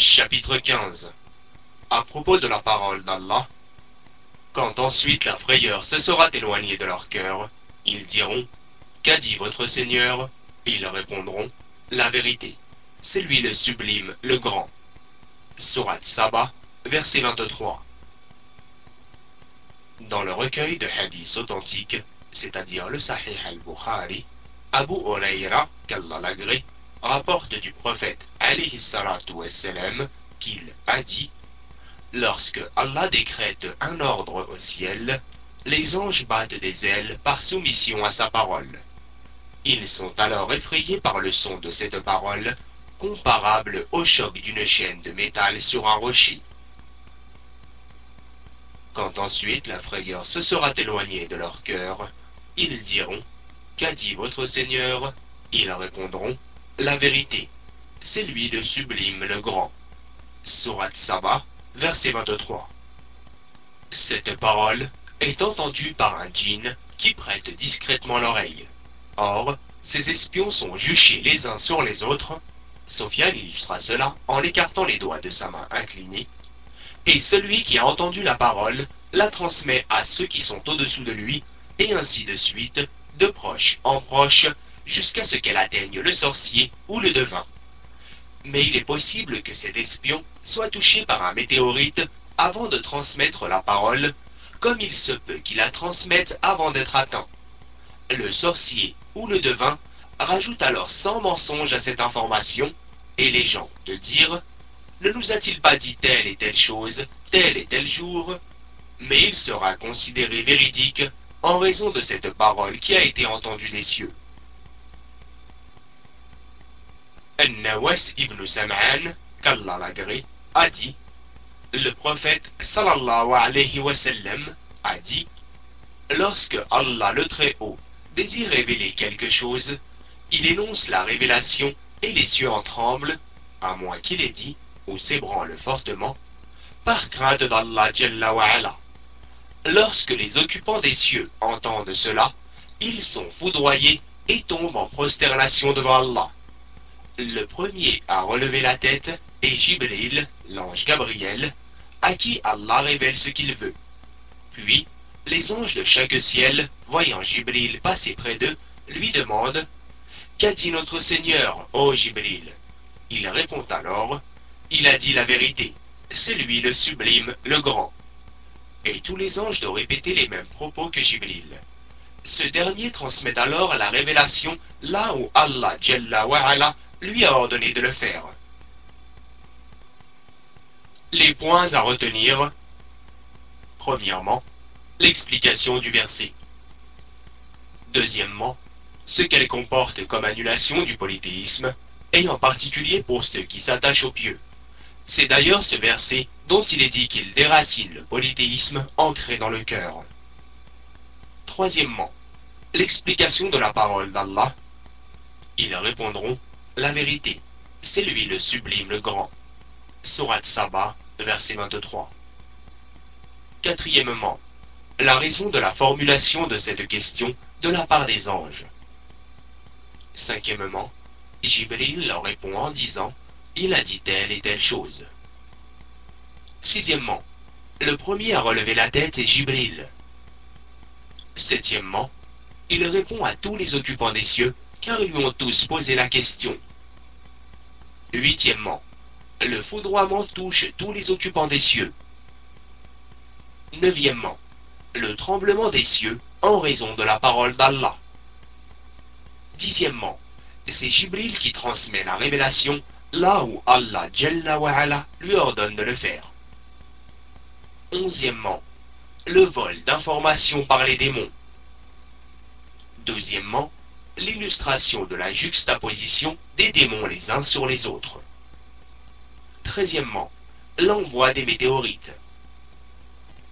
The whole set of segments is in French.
Chapitre 15 À propos de la parole d'Allah, quand ensuite la frayeur se sera éloignée de leur cœur, ils diront Qu'a dit votre Seigneur? Ils répondront La vérité. C'est lui le sublime, le grand. Surat Saba, verset 23. Dans le recueil de hadiths authentiques, c'est-à-dire le Sahih al-Bukhari, Abu Huraira, qu'Allah l'agrée, rapporte du prophète salatu qu'il a dit Lorsque Allah décrète un ordre au ciel, les anges battent des ailes par soumission à sa parole. Ils sont alors effrayés par le son de cette parole, comparable au choc d'une chaîne de métal sur un rocher. Quand ensuite la frayeur se sera éloignée de leur cœur, ils diront Qu'a dit votre Seigneur? Ils répondront La vérité. C'est lui le sublime, le grand. Surat Saba, verset 23. Cette parole est entendue par un djinn qui prête discrètement l'oreille. Or, ces espions sont juchés les uns sur les autres. Sofiane illustra cela en écartant les doigts de sa main inclinée. Et celui qui a entendu la parole la transmet à ceux qui sont au-dessous de lui, et ainsi de suite, de proche en proche, jusqu'à ce qu'elle atteigne le sorcier ou le devin. Mais il est possible que cet espion soit touché par un météorite avant de transmettre la parole, comme il se peut qu'il la transmette avant d'être atteint. Le sorcier ou le devin rajoute alors sans mensonge à cette information, et les gens de dire Ne nous a-t-il pas dit telle et telle chose, tel et tel jour? Mais il sera considéré véridique en raison de cette parole qui a été entendue des cieux. Nawas ibn qu'Allah l'agrée, a dit Le prophète sallallahu alayhi wa a dit Lorsque Allah le Très-Haut désire révéler quelque chose, il énonce la révélation et les cieux en tremblent, à moins qu'il ait dit, ou s'ébranle fortement, par crainte d'Allah Jalla Lorsque les occupants des cieux entendent cela, ils sont foudroyés et tombent en prosternation devant Allah. Le premier à relever la tête est Jibril, l'ange Gabriel, à qui Allah révèle ce qu'il veut. Puis, les anges de chaque ciel, voyant Jibril passer près d'eux, lui demandent Qu'a dit notre Seigneur, ô Jibril? Il répond alors Il a dit la vérité, c'est lui le sublime, le grand. Et tous les anges doivent répéter les mêmes propos que Jibril. Ce dernier transmet alors la révélation là où Allah Jalla lui a ordonné de le faire. Les points à retenir. Premièrement, l'explication du verset. Deuxièmement, ce qu'elle comporte comme annulation du polythéisme, et en particulier pour ceux qui s'attachent au pieux. C'est d'ailleurs ce verset dont il est dit qu'il déracine le polythéisme ancré dans le cœur. Troisièmement, l'explication de la parole d'Allah. Ils répondront la vérité. C'est lui le sublime, le grand. Surat Saba, verset 23. Quatrièmement, la raison de la formulation de cette question de la part des anges. Cinquièmement, Jibril leur répond en disant Il a dit telle et telle chose. Sixièmement, le premier à relever la tête est Jibril. Septièmement, il répond à tous les occupants des cieux, car ils lui ont tous posé la question. Huitièmement, le foudroiement touche tous les occupants des cieux. Neuvièmement, le tremblement des cieux en raison de la parole d'Allah. Dixièmement, c'est Jibril qui transmet la révélation là où Allah Jalla lui ordonne de le faire. Onzièmement, le vol d'informations par les démons. Deuxièmement, l'illustration de la juxtaposition des démons les uns sur les autres. Treizièmement, l'envoi des météorites.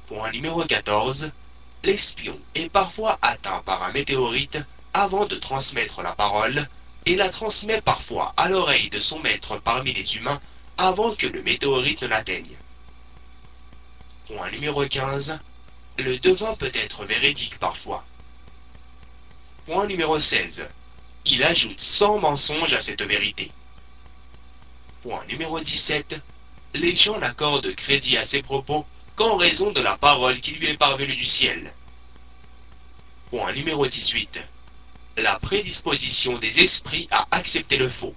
Point numéro 14. L'espion est parfois atteint par un météorite avant de transmettre la parole et la transmet parfois à l'oreille de son maître parmi les humains avant que le météorite ne l'atteigne. Point numéro 15. Le devin peut être véridique parfois. Point numéro 16. Il ajoute sans mensonge à cette vérité. Point numéro 17. les gens n'accordent crédit à ses propos qu'en raison de la parole qui lui est parvenue du ciel. Point numéro 18. La prédisposition des esprits à accepter le faux.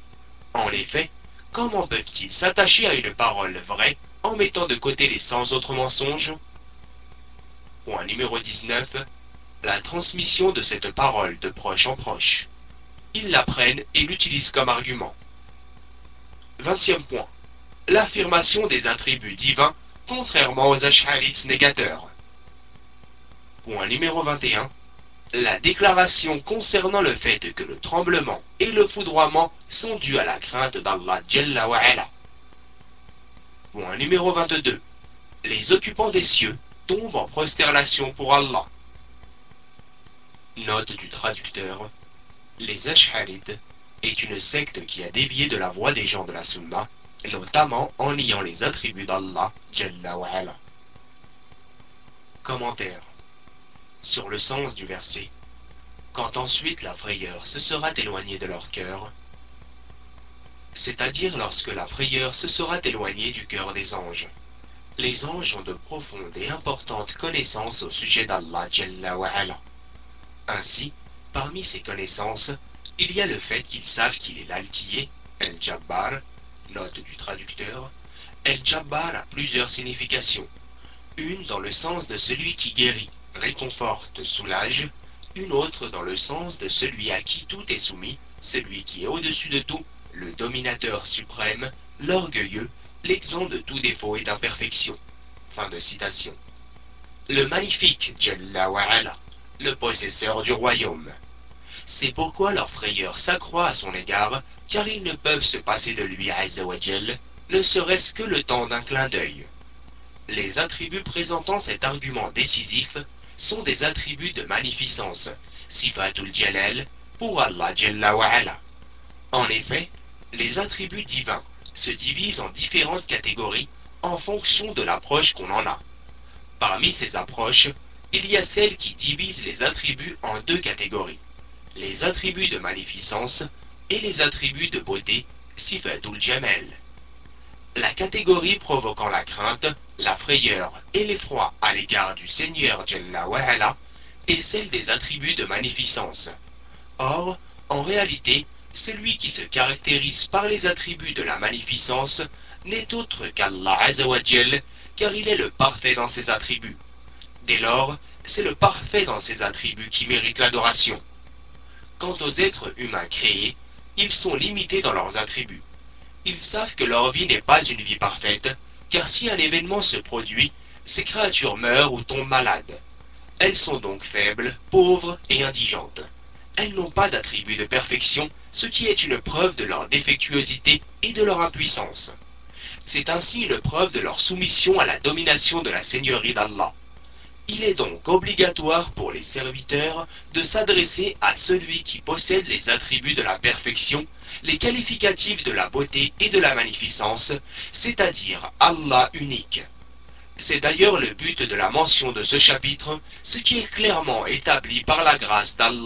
En effet, comment peuvent-ils s'attacher à une parole vraie en mettant de côté les cent autres mensonges? Point numéro 19. La transmission de cette parole de proche en proche. Ils l'apprennent et l'utilisent comme argument. 20e point. L'affirmation des attributs divins contrairement aux Ash'arites négateurs. Point numéro 21. La déclaration concernant le fait que le tremblement et le foudroiement sont dus à la crainte d'Allah Jalla. Point numéro 22. Les occupants des cieux tombent en prosternation pour Allah. Note du traducteur. Les Ash'arites est une secte qui a dévié de la voie des gens de la Sunna notamment en niant les attributs d'Allah. Commentaire sur le sens du verset. Quand ensuite la frayeur se sera éloignée de leur cœur, c'est-à-dire lorsque la frayeur se sera éloignée du cœur des anges. Les anges ont de profondes et importantes connaissances au sujet d'Allah. Ainsi, parmi ces connaissances, il y a le fait qu'ils savent qu'il est l'altier, El-Jabbar, note du traducteur, El-Jabbar a plusieurs significations. Une dans le sens de celui qui guérit, réconforte, soulage, une autre dans le sens de celui à qui tout est soumis, celui qui est au-dessus de tout, le dominateur suprême, l'orgueilleux, l'exempt de tout défaut et d'imperfection. Fin de citation. Le magnifique Jalla le possesseur du royaume. C'est pourquoi leur frayeur s'accroît à son égard car ils ne peuvent se passer de lui Azzawajal, ne serait-ce que le temps d'un clin d'œil. Les attributs présentant cet argument décisif sont des attributs de magnificence, sifatul jalal, pour Allah Jalla wa'ala. En effet, les attributs divins se divisent en différentes catégories en fonction de l'approche qu'on en a. Parmi ces approches, il y a celles qui divisent les attributs en deux catégories. Les attributs de magnificence et les attributs de beauté, sifatul jamal. La catégorie provoquant la crainte, la frayeur et l'effroi à l'égard du Seigneur Jalla est celle des attributs de magnificence. Or, en réalité, celui qui se caractérise par les attributs de la magnificence n'est autre qu'Allah Azzawajal, car il est le parfait dans ses attributs. Dès lors, c'est le parfait dans ses attributs qui mérite l'adoration. Quant aux êtres humains créés, ils sont limités dans leurs attributs. Ils savent que leur vie n'est pas une vie parfaite, car si un événement se produit, ces créatures meurent ou tombent malades. Elles sont donc faibles, pauvres et indigentes. Elles n'ont pas d'attribut de perfection, ce qui est une preuve de leur défectuosité et de leur impuissance. C'est ainsi une preuve de leur soumission à la domination de la Seigneurie d'Allah. Il est donc obligatoire pour les serviteurs de s'adresser à celui qui possède les attributs de la perfection, les qualificatifs de la beauté et de la magnificence, c'est-à-dire Allah unique. C'est d'ailleurs le but de la mention de ce chapitre, ce qui est clairement établi par la grâce d'Allah